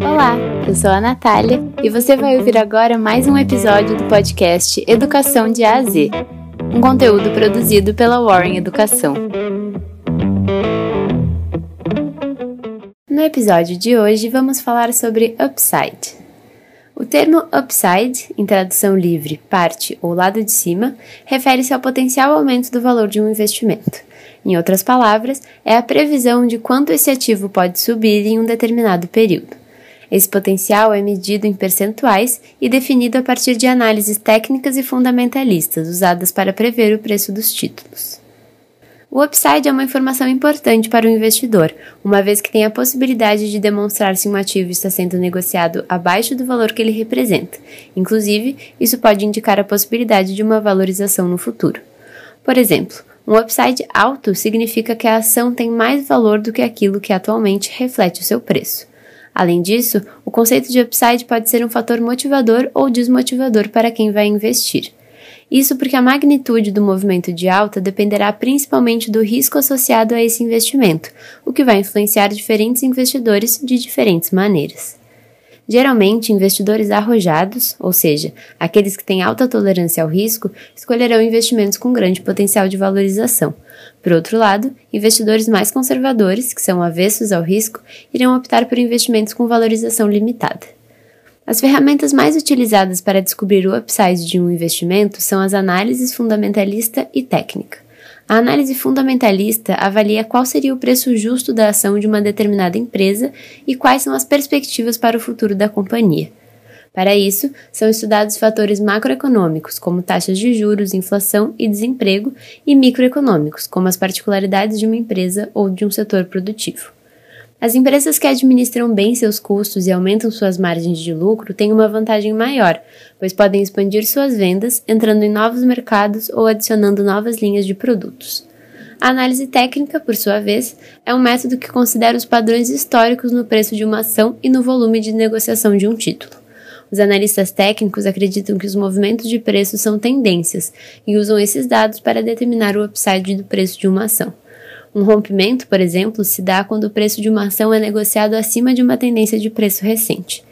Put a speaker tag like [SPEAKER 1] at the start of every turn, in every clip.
[SPEAKER 1] Olá, eu sou a Natália e você vai ouvir agora mais um episódio do podcast Educação de A a Z, um conteúdo produzido pela Warren Educação. No episódio de hoje vamos falar sobre upside. O termo upside, em tradução livre, parte ou lado de cima, refere-se ao potencial aumento do valor de um investimento. Em outras palavras, é a previsão de quanto esse ativo pode subir em um determinado período. Esse potencial é medido em percentuais e definido a partir de análises técnicas e fundamentalistas usadas para prever o preço dos títulos. O upside é uma informação importante para o investidor, uma vez que tem a possibilidade de demonstrar se um ativo está sendo negociado abaixo do valor que ele representa. Inclusive, isso pode indicar a possibilidade de uma valorização no futuro. Por exemplo, um upside alto significa que a ação tem mais valor do que aquilo que atualmente reflete o seu preço. Além disso, o conceito de upside pode ser um fator motivador ou desmotivador para quem vai investir. Isso porque a magnitude do movimento de alta dependerá principalmente do risco associado a esse investimento, o que vai influenciar diferentes investidores de diferentes maneiras. Geralmente, investidores arrojados, ou seja, aqueles que têm alta tolerância ao risco, escolherão investimentos com grande potencial de valorização. Por outro lado, investidores mais conservadores, que são avessos ao risco, irão optar por investimentos com valorização limitada. As ferramentas mais utilizadas para descobrir o upside de um investimento são as análises fundamentalista e técnica. A análise fundamentalista avalia qual seria o preço justo da ação de uma determinada empresa e quais são as perspectivas para o futuro da companhia. Para isso, são estudados fatores macroeconômicos, como taxas de juros, inflação e desemprego, e microeconômicos, como as particularidades de uma empresa ou de um setor produtivo. As empresas que administram bem seus custos e aumentam suas margens de lucro têm uma vantagem maior, pois podem expandir suas vendas, entrando em novos mercados ou adicionando novas linhas de produtos. A análise técnica, por sua vez, é um método que considera os padrões históricos no preço de uma ação e no volume de negociação de um título. Os analistas técnicos acreditam que os movimentos de preço são tendências e usam esses dados para determinar o upside do preço de uma ação. Um rompimento, por exemplo, se dá quando o preço de uma ação é negociado acima de uma tendência de preço recente.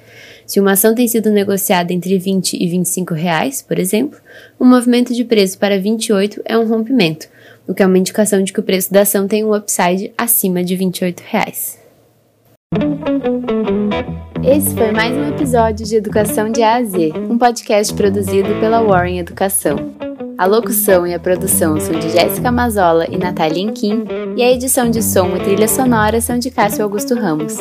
[SPEAKER 1] Se uma ação tem sido negociada entre 20 e 25 reais, por exemplo, o um movimento de preço para 28 é um rompimento, o que é uma indicação de que o preço da ação tem um upside acima de 28 reais. Esse foi mais um episódio de Educação de A a Z, um podcast produzido pela Warren Educação. A locução e a produção são de Jéssica Mazola e Natália Inquim, e a edição de som e trilha sonora são de Cássio Augusto Ramos.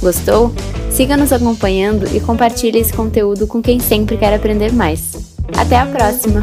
[SPEAKER 1] Gostou? Siga nos acompanhando e compartilhe esse conteúdo com quem sempre quer aprender mais. Até a próxima!